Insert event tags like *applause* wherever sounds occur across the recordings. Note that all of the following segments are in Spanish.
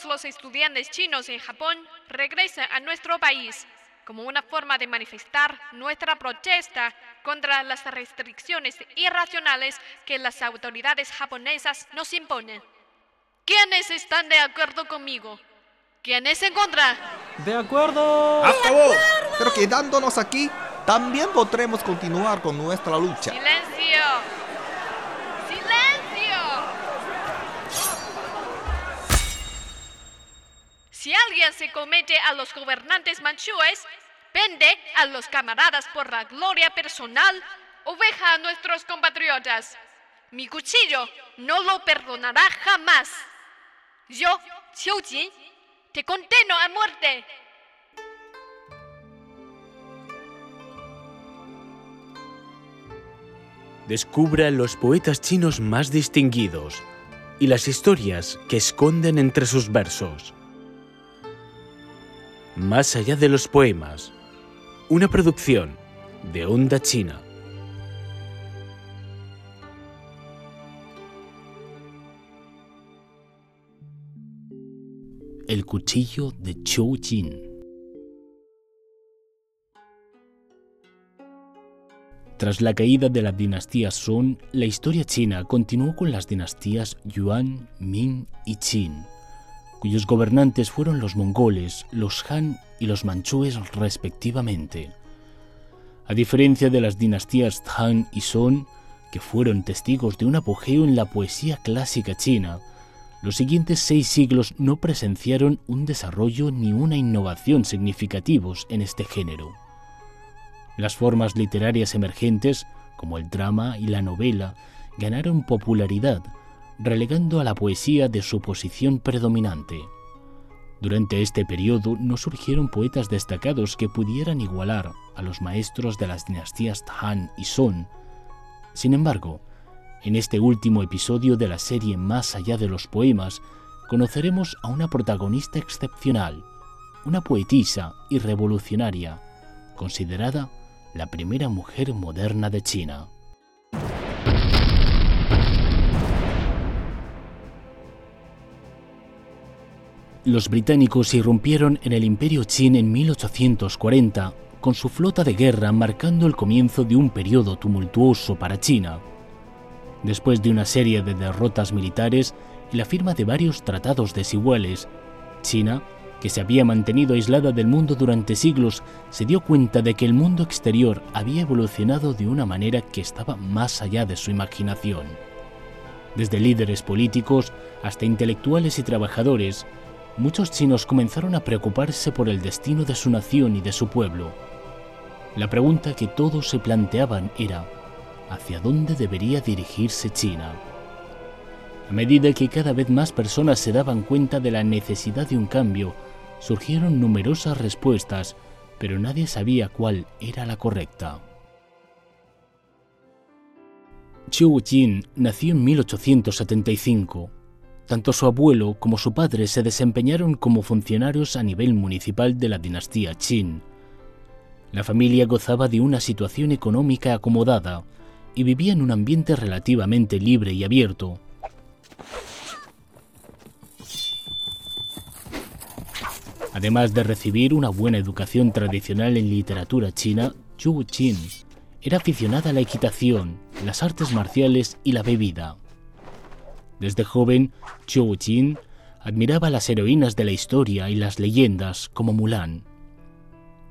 todos los estudiantes chinos en Japón regresen a nuestro país como una forma de manifestar nuestra protesta contra las restricciones irracionales que las autoridades japonesas nos imponen. ¿Quiénes están de acuerdo conmigo? ¿Quiénes en contra? De acuerdo. ¡A favor! Pero quedándonos aquí, también podremos continuar con nuestra lucha. ¡Silencio! ¡Silencio! Si alguien se comete a los gobernantes manchúes, vende a los camaradas por la gloria personal o veja a nuestros compatriotas. Mi cuchillo no lo perdonará jamás. Yo, Xiu Jin, te condeno a muerte. Descubra los poetas chinos más distinguidos y las historias que esconden entre sus versos. Más allá de los poemas, una producción de Onda China. El cuchillo de Chou Jin. Tras la caída de la dinastía Song, la historia china continuó con las dinastías Yuan, Ming y Qin, cuyos gobernantes fueron los mongoles, los Han y los manchúes respectivamente. A diferencia de las dinastías Han y Song, que fueron testigos de un apogeo en la poesía clásica china, los siguientes seis siglos no presenciaron un desarrollo ni una innovación significativos en este género. Las formas literarias emergentes, como el drama y la novela, ganaron popularidad, relegando a la poesía de su posición predominante. Durante este periodo no surgieron poetas destacados que pudieran igualar a los maestros de las dinastías Han y Song. Sin embargo, en este último episodio de la serie Más allá de los poemas, conoceremos a una protagonista excepcional, una poetisa y revolucionaria, considerada la primera mujer moderna de China. Los británicos irrumpieron en el imperio Qin en 1840 con su flota de guerra marcando el comienzo de un periodo tumultuoso para China. Después de una serie de derrotas militares y la firma de varios tratados desiguales, China, que se había mantenido aislada del mundo durante siglos, se dio cuenta de que el mundo exterior había evolucionado de una manera que estaba más allá de su imaginación. Desde líderes políticos hasta intelectuales y trabajadores, muchos chinos comenzaron a preocuparse por el destino de su nación y de su pueblo. La pregunta que todos se planteaban era, ¿hacia dónde debería dirigirse China? A medida que cada vez más personas se daban cuenta de la necesidad de un cambio, surgieron numerosas respuestas, pero nadie sabía cuál era la correcta. Chiu Jin nació en 1875. Tanto su abuelo como su padre se desempeñaron como funcionarios a nivel municipal de la dinastía Qin. La familia gozaba de una situación económica acomodada y vivía en un ambiente relativamente libre y abierto. Además de recibir una buena educación tradicional en literatura china, Zhu Qin era aficionada a la equitación, las artes marciales y la bebida. Desde joven, Zhu Qin admiraba las heroínas de la historia y las leyendas como Mulan.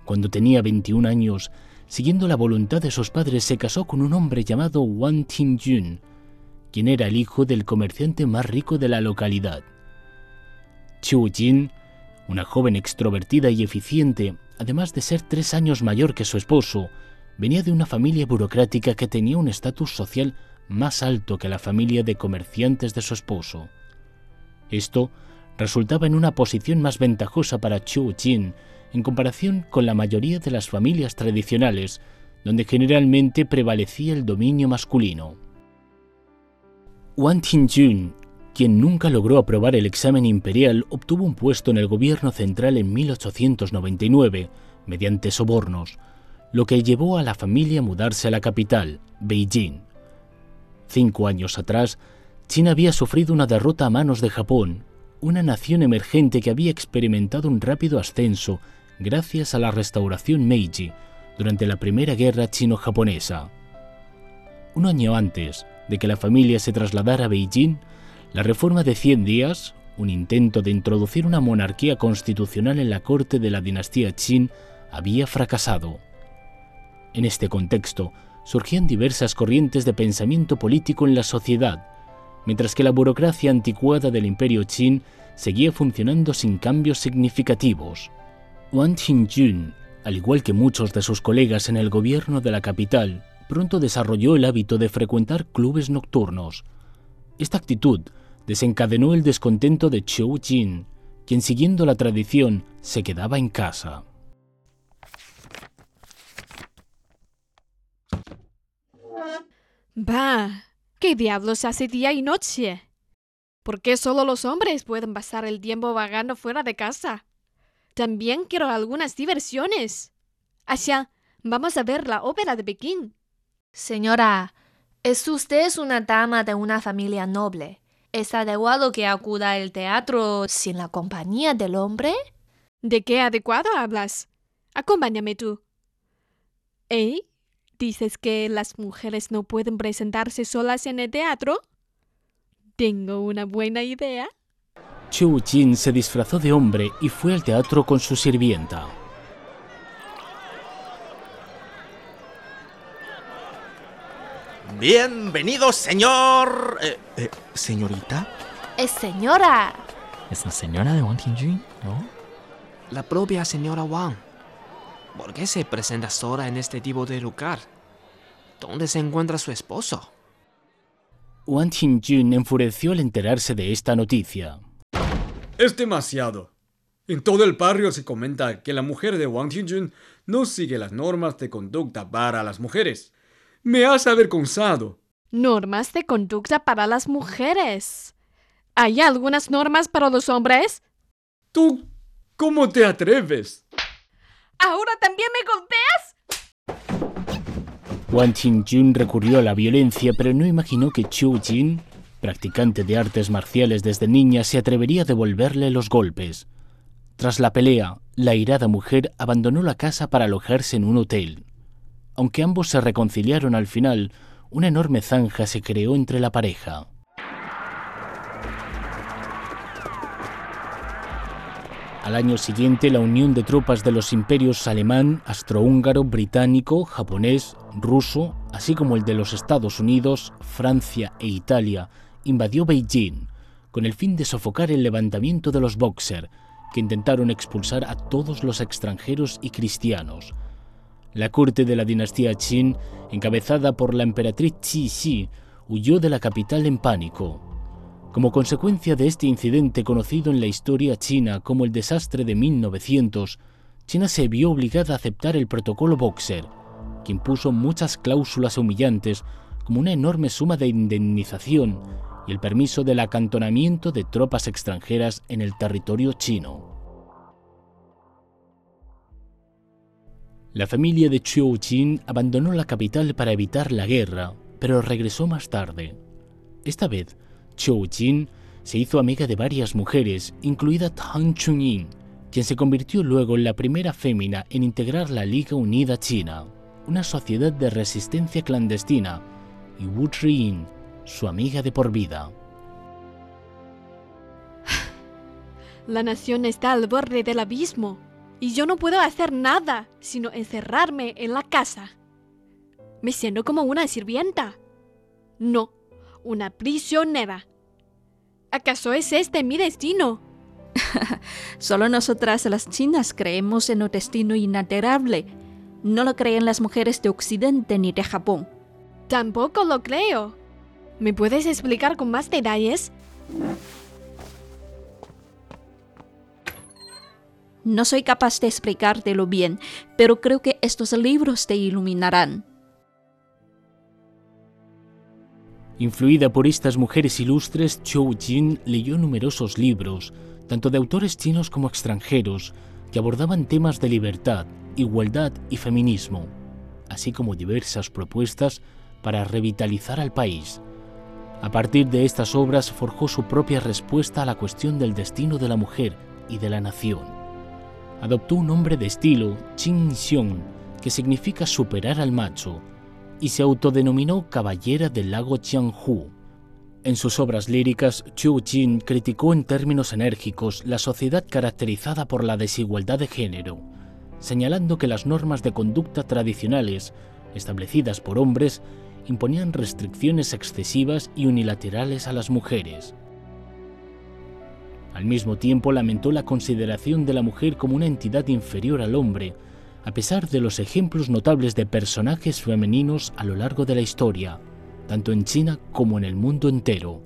Cuando tenía 21 años, siguiendo la voluntad de sus padres, se casó con un hombre llamado Wang Tingyun, quien era el hijo del comerciante más rico de la localidad. Zhu Jin, una joven extrovertida y eficiente, además de ser tres años mayor que su esposo, venía de una familia burocrática que tenía un estatus social más alto que la familia de comerciantes de su esposo. Esto resultaba en una posición más ventajosa para Chu Jin en comparación con la mayoría de las familias tradicionales, donde generalmente prevalecía el dominio masculino. Wang Tingjun, quien nunca logró aprobar el examen imperial, obtuvo un puesto en el gobierno central en 1899 mediante sobornos, lo que llevó a la familia a mudarse a la capital, Beijing. Cinco años atrás, China había sufrido una derrota a manos de Japón, una nación emergente que había experimentado un rápido ascenso gracias a la restauración Meiji durante la Primera Guerra Chino-Japonesa. Un año antes de que la familia se trasladara a Beijing, la reforma de 100 días, un intento de introducir una monarquía constitucional en la corte de la dinastía Qin, había fracasado. En este contexto, surgían diversas corrientes de pensamiento político en la sociedad, mientras que la burocracia anticuada del imperio Qin seguía funcionando sin cambios significativos. Wang Qingjun, al igual que muchos de sus colegas en el gobierno de la capital, pronto desarrolló el hábito de frecuentar clubes nocturnos. Esta actitud desencadenó el descontento de Qiu Jin, quien siguiendo la tradición se quedaba en casa. Bah, ¿qué diablos hace día y noche? ¿Por qué solo los hombres pueden pasar el tiempo vagando fuera de casa? También quiero algunas diversiones. Asha, vamos a ver la ópera de Pekín. Señora, es usted una dama de una familia noble. ¿Es adecuado que acuda al teatro sin la compañía del hombre? ¿De qué adecuado hablas? Acompáñame tú. ¿Eh? ¿Dices que las mujeres no pueden presentarse solas en el teatro? Tengo una buena idea. Chu Jin se disfrazó de hombre y fue al teatro con su sirvienta. Bienvenido, señor. Eh, eh, ¿Señorita? Es señora. Es la señora de Wang Tingjun, ¿no? La propia señora Wang. ¿Por qué se presenta sola en este tipo de lugar? ¿Dónde se encuentra su esposo? Wang Qingjun enfureció al enterarse de esta noticia. Es demasiado. En todo el barrio se comenta que la mujer de Wang Qingjun no sigue las normas de conducta para las mujeres. Me has avergonzado. Normas de conducta para las mujeres. ¿Hay algunas normas para los hombres? ¿Tú cómo te atreves? ¿Ahora también me golpeas? Wang Qingjun recurrió a la violencia, pero no imaginó que Chu Jin, practicante de artes marciales desde niña, se atrevería a devolverle los golpes. Tras la pelea, la irada mujer abandonó la casa para alojarse en un hotel. Aunque ambos se reconciliaron al final, una enorme zanja se creó entre la pareja. Al año siguiente, la unión de tropas de los imperios alemán, astrohúngaro, británico, japonés, ruso, así como el de los Estados Unidos, Francia e Italia, invadió Beijing, con el fin de sofocar el levantamiento de los Boxer, que intentaron expulsar a todos los extranjeros y cristianos. La corte de la dinastía Qin, encabezada por la emperatriz Cixi, huyó de la capital en pánico. Como consecuencia de este incidente conocido en la historia china como el desastre de 1900, China se vio obligada a aceptar el protocolo Boxer, que impuso muchas cláusulas humillantes como una enorme suma de indemnización y el permiso del acantonamiento de tropas extranjeras en el territorio chino. La familia de Chiu Jin abandonó la capital para evitar la guerra, pero regresó más tarde. Esta vez, Chiu Jin se hizo amiga de varias mujeres, incluida Tang Chunying, quien se convirtió luego en la primera fémina en integrar la Liga Unida China, una sociedad de resistencia clandestina, y Wu Triyin, su amiga de por vida. *sighs* La nación está al borde del abismo y yo no puedo hacer nada sino encerrarme en la casa. Me siento como una sirvienta. No, una prisionera. ¿Acaso es este mi destino? *laughs* Solo nosotras las chinas creemos en un destino inalterable. No lo creen las mujeres de Occidente ni de Japón. Tampoco lo creo. ¿Me puedes explicar con más detalles? No soy capaz de explicártelo bien, pero creo que estos libros te iluminarán. Influida por estas mujeres ilustres, Chou Jin leyó numerosos libros, tanto de autores chinos como extranjeros, que abordaban temas de libertad, igualdad y feminismo, así como diversas propuestas para revitalizar al país. A partir de estas obras forjó su propia respuesta a la cuestión del destino de la mujer y de la nación. Adoptó un nombre de estilo, Qin Xiong, que significa superar al macho, y se autodenominó Caballera del lago Jianghu. En sus obras líricas, Chu Jin criticó en términos enérgicos la sociedad caracterizada por la desigualdad de género, señalando que las normas de conducta tradicionales, establecidas por hombres, imponían restricciones excesivas y unilaterales a las mujeres. Al mismo tiempo lamentó la consideración de la mujer como una entidad inferior al hombre, a pesar de los ejemplos notables de personajes femeninos a lo largo de la historia, tanto en China como en el mundo entero.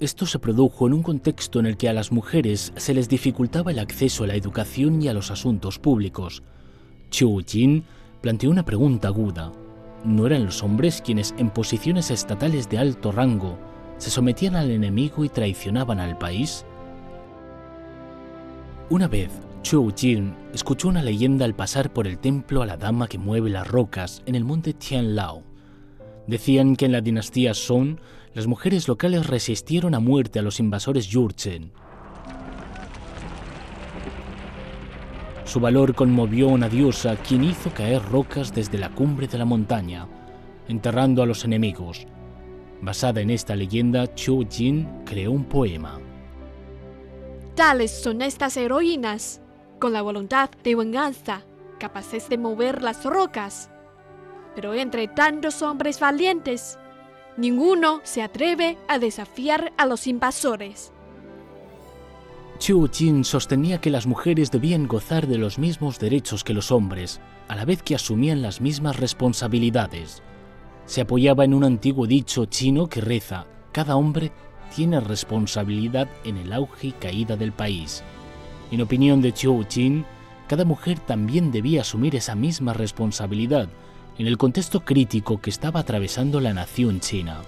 Esto se produjo en un contexto en el que a las mujeres se les dificultaba el acceso a la educación y a los asuntos públicos. Chu Jin planteó una pregunta aguda. ¿No eran los hombres quienes en posiciones estatales de alto rango se sometían al enemigo y traicionaban al país? Una vez, Chu Jin escuchó una leyenda al pasar por el templo a la dama que mueve las rocas en el monte Tianlao. Decían que en la dinastía Song las mujeres locales resistieron a muerte a los invasores Yurchen. Su valor conmovió a una diosa quien hizo caer rocas desde la cumbre de la montaña, enterrando a los enemigos. Basada en esta leyenda, Chu Jin creó un poema. Tales son estas heroínas, con la voluntad de venganza, capaces de mover las rocas. Pero entre tantos hombres valientes, ninguno se atreve a desafiar a los invasores. Chu Jin sostenía que las mujeres debían gozar de los mismos derechos que los hombres, a la vez que asumían las mismas responsabilidades. Se apoyaba en un antiguo dicho chino que reza, cada hombre tiene responsabilidad en el auge y caída del país. En opinión de Chu Jin, cada mujer también debía asumir esa misma responsabilidad en el contexto crítico que estaba atravesando la nación china.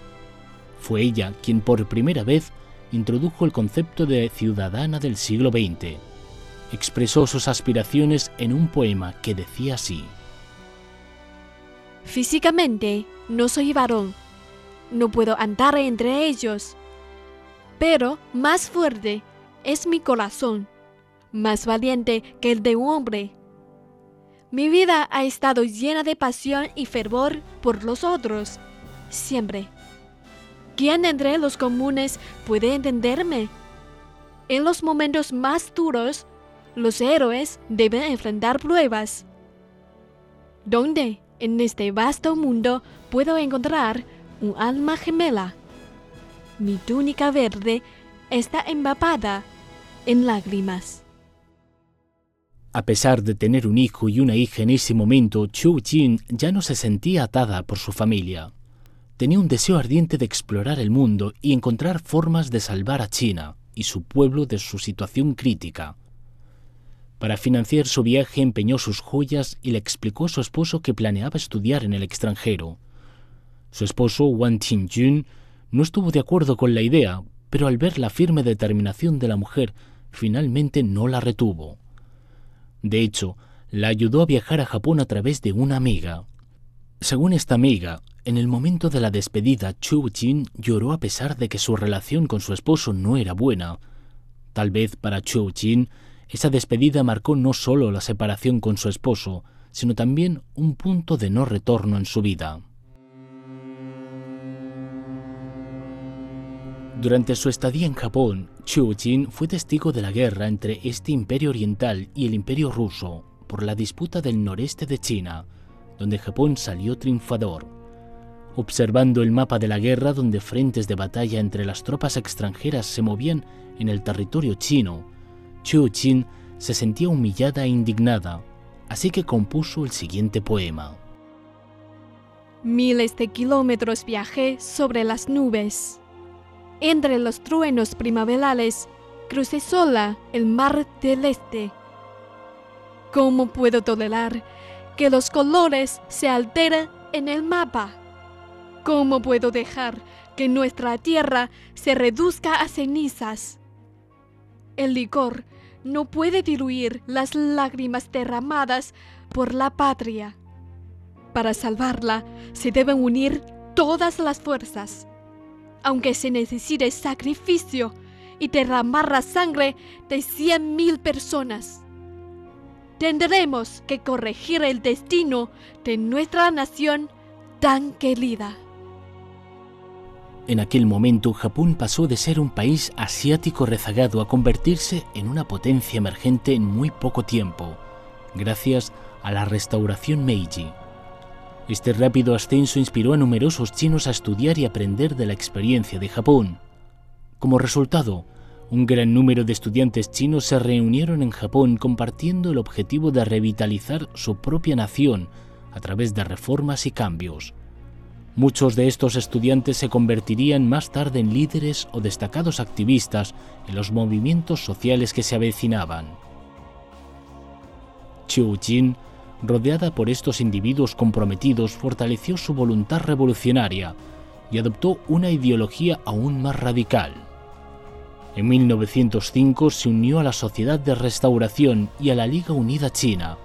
Fue ella quien por primera vez introdujo el concepto de ciudadana del siglo XX. Expresó sus aspiraciones en un poema que decía así. Físicamente no soy varón, no puedo andar entre ellos, pero más fuerte es mi corazón, más valiente que el de un hombre. Mi vida ha estado llena de pasión y fervor por los otros, siempre. ¿Quién entre los comunes puede entenderme? En los momentos más duros, los héroes deben enfrentar pruebas. ¿Dónde, en este vasto mundo, puedo encontrar un alma gemela? Mi túnica verde está empapada en lágrimas. A pesar de tener un hijo y una hija en ese momento, Chu Jin ya no se sentía atada por su familia. Tenía un deseo ardiente de explorar el mundo y encontrar formas de salvar a China y su pueblo de su situación crítica. Para financiar su viaje empeñó sus joyas y le explicó a su esposo que planeaba estudiar en el extranjero. Su esposo, Wang Tingjun, no estuvo de acuerdo con la idea, pero al ver la firme determinación de la mujer, finalmente no la retuvo. De hecho, la ayudó a viajar a Japón a través de una amiga. Según esta amiga, en el momento de la despedida, Chu Jin lloró a pesar de que su relación con su esposo no era buena. Tal vez para Chu Jin, esa despedida marcó no solo la separación con su esposo, sino también un punto de no retorno en su vida. Durante su estadía en Japón, Chu Jin fue testigo de la guerra entre este imperio oriental y el imperio ruso por la disputa del noreste de China, donde Japón salió triunfador. Observando el mapa de la guerra donde frentes de batalla entre las tropas extranjeras se movían en el territorio chino, Chu Jin se sentía humillada e indignada, así que compuso el siguiente poema. Miles de kilómetros viajé sobre las nubes. Entre los truenos primaverales crucé sola el mar del este. ¿Cómo puedo tolerar que los colores se alteren en el mapa? ¿Cómo puedo dejar que nuestra tierra se reduzca a cenizas? El licor no puede diluir las lágrimas derramadas por la patria. Para salvarla se deben unir todas las fuerzas. Aunque se necesite sacrificio y derramar la sangre de 100.000 personas. Tendremos que corregir el destino de nuestra nación tan querida. En aquel momento, Japón pasó de ser un país asiático rezagado a convertirse en una potencia emergente en muy poco tiempo, gracias a la restauración Meiji. Este rápido ascenso inspiró a numerosos chinos a estudiar y aprender de la experiencia de Japón. Como resultado, un gran número de estudiantes chinos se reunieron en Japón compartiendo el objetivo de revitalizar su propia nación a través de reformas y cambios. Muchos de estos estudiantes se convertirían más tarde en líderes o destacados activistas en los movimientos sociales que se avecinaban. Chiu Jin, rodeada por estos individuos comprometidos, fortaleció su voluntad revolucionaria y adoptó una ideología aún más radical. En 1905 se unió a la Sociedad de Restauración y a la Liga Unida China,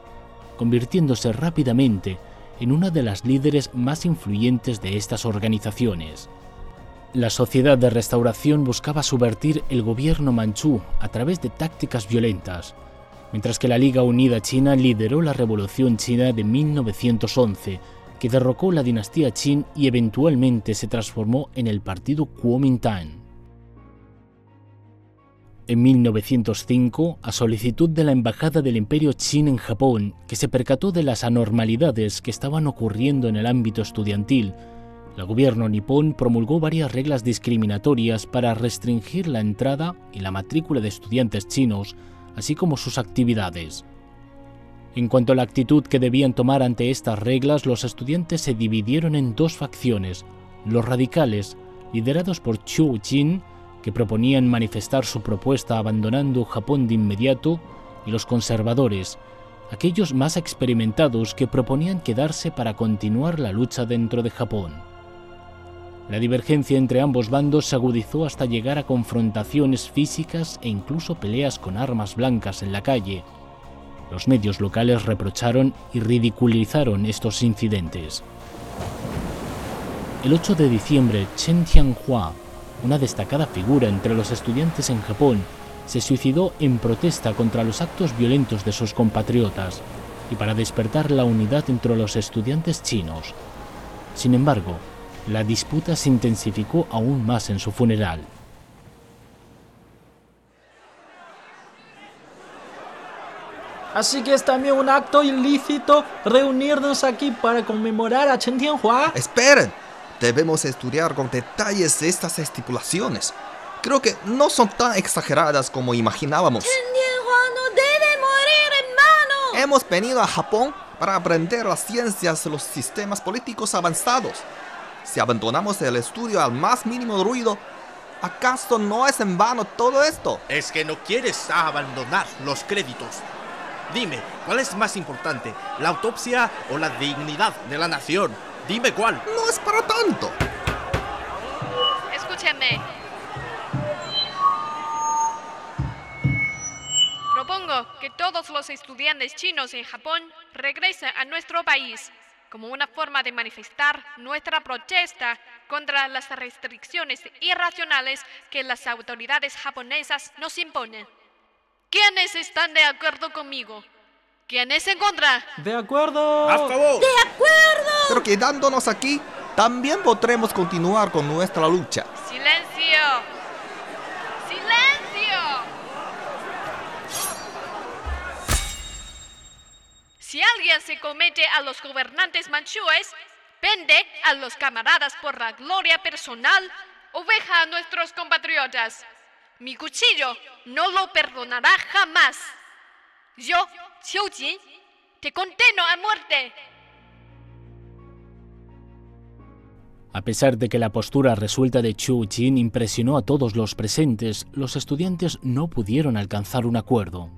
convirtiéndose rápidamente en una de las líderes más influyentes de estas organizaciones. La Sociedad de Restauración buscaba subvertir el gobierno manchú a través de tácticas violentas, mientras que la Liga Unida China lideró la Revolución China de 1911, que derrocó la dinastía Qin y eventualmente se transformó en el partido Kuomintang. En 1905, a solicitud de la Embajada del Imperio Qin en Japón, que se percató de las anormalidades que estaban ocurriendo en el ámbito estudiantil, el gobierno nipón promulgó varias reglas discriminatorias para restringir la entrada y la matrícula de estudiantes chinos, así como sus actividades. En cuanto a la actitud que debían tomar ante estas reglas, los estudiantes se dividieron en dos facciones, los radicales, liderados por Chu Jin, que proponían manifestar su propuesta abandonando Japón de inmediato, y los conservadores, aquellos más experimentados que proponían quedarse para continuar la lucha dentro de Japón. La divergencia entre ambos bandos se agudizó hasta llegar a confrontaciones físicas e incluso peleas con armas blancas en la calle. Los medios locales reprocharon y ridiculizaron estos incidentes. El 8 de diciembre, Chen Tianhua, una destacada figura entre los estudiantes en Japón, se suicidó en protesta contra los actos violentos de sus compatriotas y para despertar la unidad entre los estudiantes chinos. Sin embargo, la disputa se intensificó aún más en su funeral. Así que es también un acto ilícito reunirnos aquí para conmemorar a Chen Tianhua. Esperen, debemos estudiar con detalles estas estipulaciones. Creo que no son tan exageradas como imaginábamos. no debe morir, hermano. Hemos venido a Japón para aprender las ciencias de los sistemas políticos avanzados. Si abandonamos el estudio al más mínimo ruido, ¿acaso no es en vano todo esto? Es que no quieres abandonar los créditos. Dime, ¿cuál es más importante, la autopsia o la dignidad de la nación? Dime cuál. No es para tanto. Escúchenme. Propongo que todos los estudiantes chinos en Japón regresen a nuestro país como una forma de manifestar nuestra protesta contra las restricciones irracionales que las autoridades japonesas nos imponen. ¿Quiénes están de acuerdo conmigo? ¿Quiénes en contra? De acuerdo. ¡A favor! ¡De acuerdo! Pero quedándonos aquí, también podremos continuar con nuestra lucha. ¡Silencio! ¡Silencio! Si alguien se comete a los gobernantes manchúes, vende a los camaradas por la gloria personal o a nuestros compatriotas. Mi cuchillo no lo perdonará jamás. Yo, Xiu Jin, te condeno a muerte. A pesar de que la postura resuelta de Chu Jin impresionó a todos los presentes, los estudiantes no pudieron alcanzar un acuerdo.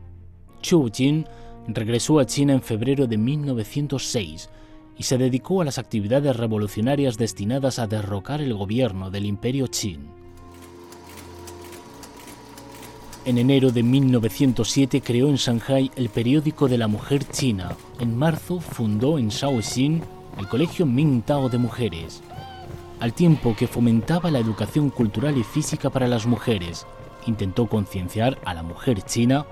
Chu Jin regresó a China en febrero de 1906 y se dedicó a las actividades revolucionarias destinadas a derrocar el gobierno del imperio Qin. En enero de 1907 creó en Shanghai el periódico de la mujer china. En marzo fundó en Shaoxing el Colegio Mingtao de Mujeres. al tiempo que fomentaba la educación cultural y física para las mujeres. Intentó concienciar a la mujer china,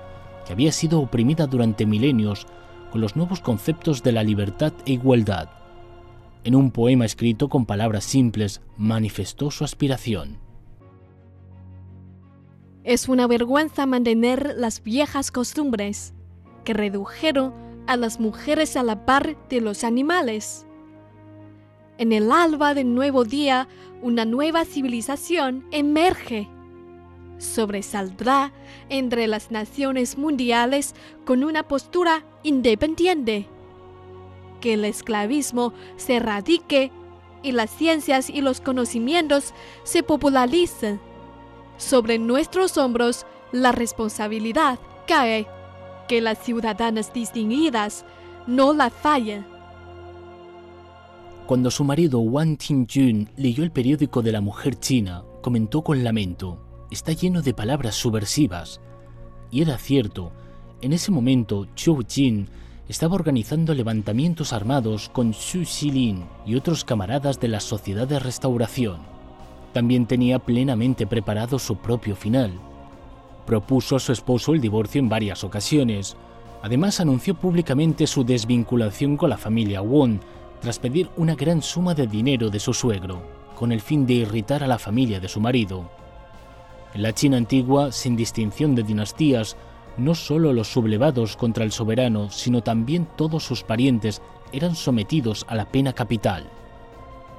que había sido oprimida durante milenios, con los nuevos conceptos de la libertad e igualdad. En un poema escrito con palabras simples, manifestó su aspiración. Es una vergüenza mantener las viejas costumbres que redujeron a las mujeres a la par de los animales. En el alba del nuevo día, una nueva civilización emerge. Sobresaldrá entre las naciones mundiales con una postura independiente. Que el esclavismo se erradique y las ciencias y los conocimientos se popularicen. Sobre nuestros hombros la responsabilidad cae. Que las ciudadanas distinguidas no la fallen. Cuando su marido Wang Tingjun leyó el periódico de la mujer china, comentó con lamento, está lleno de palabras subversivas. Y era cierto, en ese momento Zhou Jin estaba organizando levantamientos armados con Xu Xilin y otros camaradas de la Sociedad de Restauración. También tenía plenamente preparado su propio final. Propuso a su esposo el divorcio en varias ocasiones. Además anunció públicamente su desvinculación con la familia Won tras pedir una gran suma de dinero de su suegro, con el fin de irritar a la familia de su marido. En la China antigua, sin distinción de dinastías, no solo los sublevados contra el soberano, sino también todos sus parientes eran sometidos a la pena capital.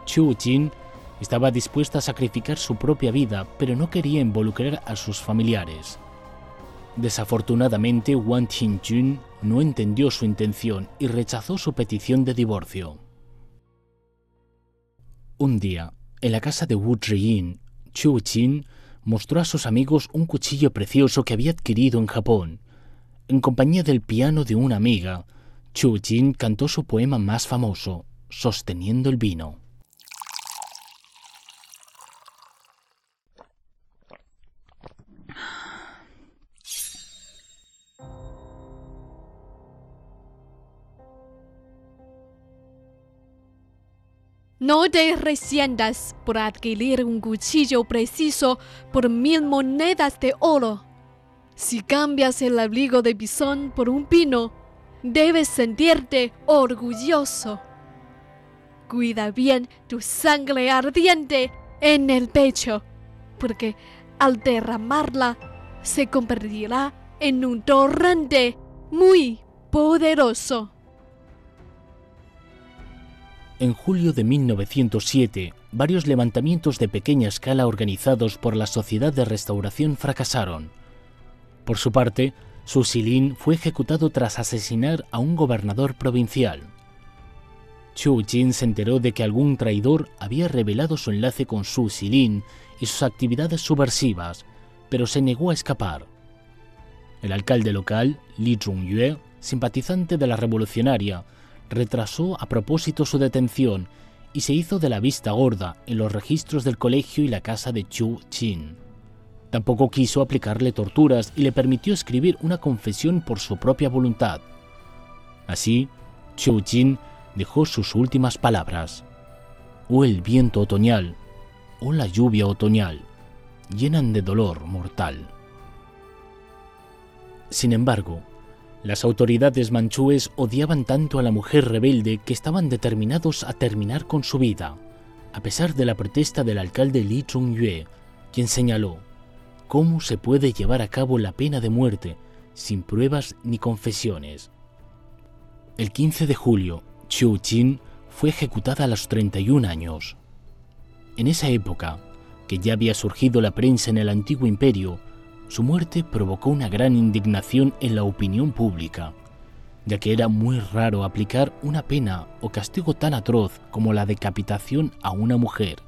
Chu Jin estaba dispuesta a sacrificar su propia vida, pero no quería involucrar a sus familiares. Desafortunadamente, Wang Qingjun no entendió su intención y rechazó su petición de divorcio. Un día, en la casa de Wu Zhiyin, Chu Jin mostró a sus amigos un cuchillo precioso que había adquirido en Japón. En compañía del piano de una amiga, Chu Jin cantó su poema más famoso, Sosteniendo el vino. No te resientas por adquirir un cuchillo preciso por mil monedas de oro. Si cambias el abrigo de bisón por un pino, debes sentirte orgulloso. Cuida bien tu sangre ardiente en el pecho, porque al derramarla se convertirá en un torrente muy poderoso. En julio de 1907, varios levantamientos de pequeña escala organizados por la Sociedad de Restauración fracasaron. Por su parte, Su Xilin fue ejecutado tras asesinar a un gobernador provincial. Chu Jin se enteró de que algún traidor había revelado su enlace con Su Xilin y sus actividades subversivas, pero se negó a escapar. El alcalde local, Li Zhongyue, simpatizante de la revolucionaria, retrasó a propósito su detención y se hizo de la vista gorda en los registros del colegio y la casa de Chu Chin. Tampoco quiso aplicarle torturas y le permitió escribir una confesión por su propia voluntad. Así, Chu Jin dejó sus últimas palabras. O el viento otoñal, o la lluvia otoñal, llenan de dolor mortal. Sin embargo, las autoridades manchúes odiaban tanto a la mujer rebelde que estaban determinados a terminar con su vida, a pesar de la protesta del alcalde Li Chongyue, quien señaló cómo se puede llevar a cabo la pena de muerte sin pruebas ni confesiones. El 15 de julio, Chu Jin fue ejecutada a los 31 años. En esa época, que ya había surgido la prensa en el antiguo imperio, su muerte provocó una gran indignación en la opinión pública, ya que era muy raro aplicar una pena o castigo tan atroz como la decapitación a una mujer.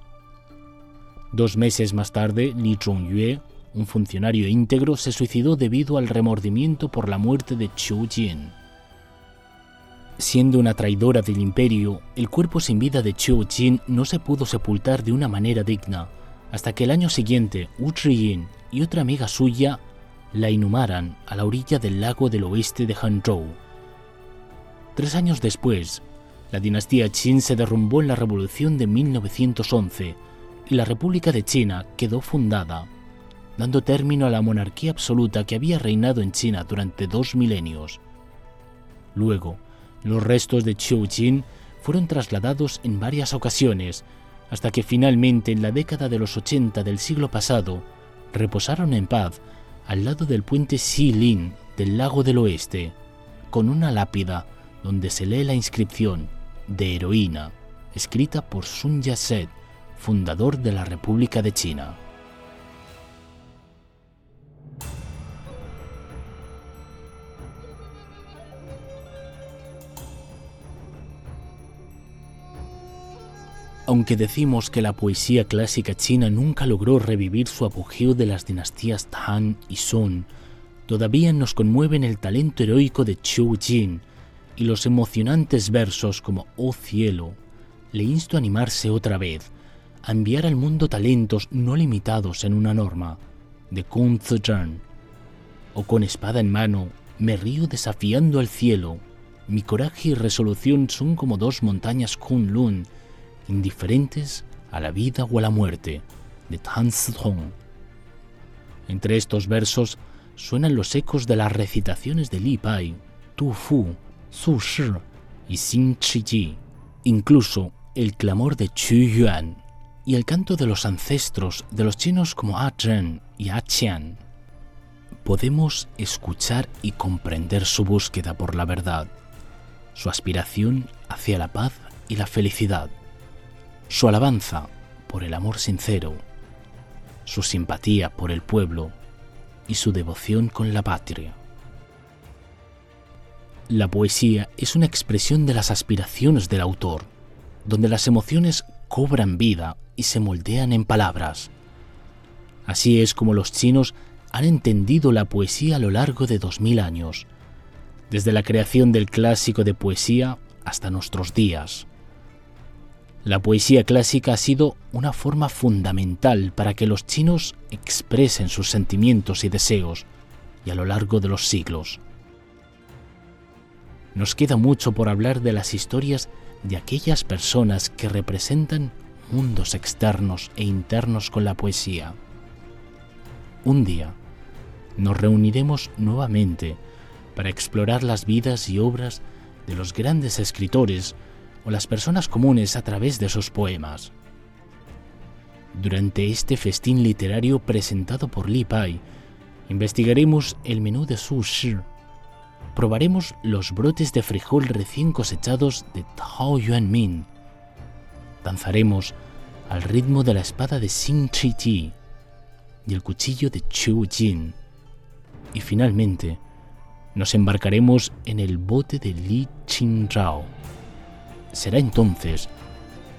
Dos meses más tarde, Li Zhongyue, un funcionario íntegro, se suicidó debido al remordimiento por la muerte de Chu Jin. Siendo una traidora del imperio, el cuerpo sin vida de Chu Jin no se pudo sepultar de una manera digna, hasta que el año siguiente Wu y otra amiga suya la inhumaran a la orilla del lago del oeste de Hangzhou. Tres años después, La dinastía Qin se derrumbó en la Revolución de 1911 y la República de China quedó fundada, dando término a la monarquía absoluta que había reinado en China durante dos milenios. Luego, los restos de Qiu Jin fueron trasladados en varias ocasiones, hasta que finalmente en la década de los 80 del siglo pasado reposaron en paz al lado del puente Xilin del lago del oeste, con una lápida donde se lee la inscripción de heroína, escrita por Sun Yat-sen, fundador de la República de China. Aunque decimos que la poesía clásica china nunca logró revivir su apogeo de las dinastías Han y Song, todavía nos conmueven el talento heroico de Qiu Jin y los emocionantes versos como Oh cielo. Le insto a animarse otra vez, a enviar al mundo talentos no limitados en una norma, de Kung Zhejian. O con espada en mano, me río desafiando al cielo. Mi coraje y resolución son como dos montañas Kunlun, indiferentes a la vida o a la muerte, de Tan Zhong. Entre estos versos suenan los ecos de las recitaciones de Li Pai, Tu Fu, Su Shi y Xin Chi incluso el clamor de Chu Yuan y el canto de los ancestros de los chinos como A Zhen y A Qian. Podemos escuchar y comprender su búsqueda por la verdad, su aspiración hacia la paz y la felicidad, su alabanza por el amor sincero, su simpatía por el pueblo y su devoción con la patria. La poesía es una expresión de las aspiraciones del autor, donde las emociones cobran vida y se moldean en palabras. Así es como los chinos han entendido la poesía a lo largo de dos mil años, desde la creación del clásico de poesía hasta nuestros días. La poesía clásica ha sido una forma fundamental para que los chinos expresen sus sentimientos y deseos, y a lo largo de los siglos. Nos queda mucho por hablar de las historias de aquellas personas que representan mundos externos e internos con la poesía. Un día nos reuniremos nuevamente para explorar las vidas y obras de los grandes escritores o las personas comunes a través de sus poemas. Durante este festín literario presentado por Li Pai, investigaremos el menú de Su Shi, probaremos los brotes de frijol recién cosechados de Tao Yuan Min, danzaremos al ritmo de la espada de Xin Chi Ji y el cuchillo de Chu Jin, y finalmente nos embarcaremos en el bote de Li Rao. Será entonces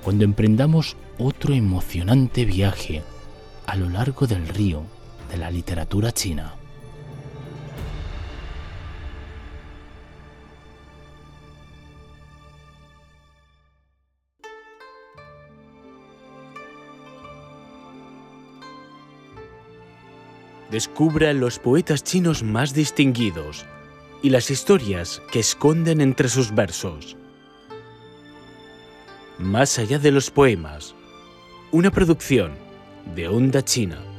cuando emprendamos otro emocionante viaje a lo largo del río de la literatura china. Descubra los poetas chinos más distinguidos y las historias que esconden entre sus versos. Más allá de los poemas, una producción de Onda China.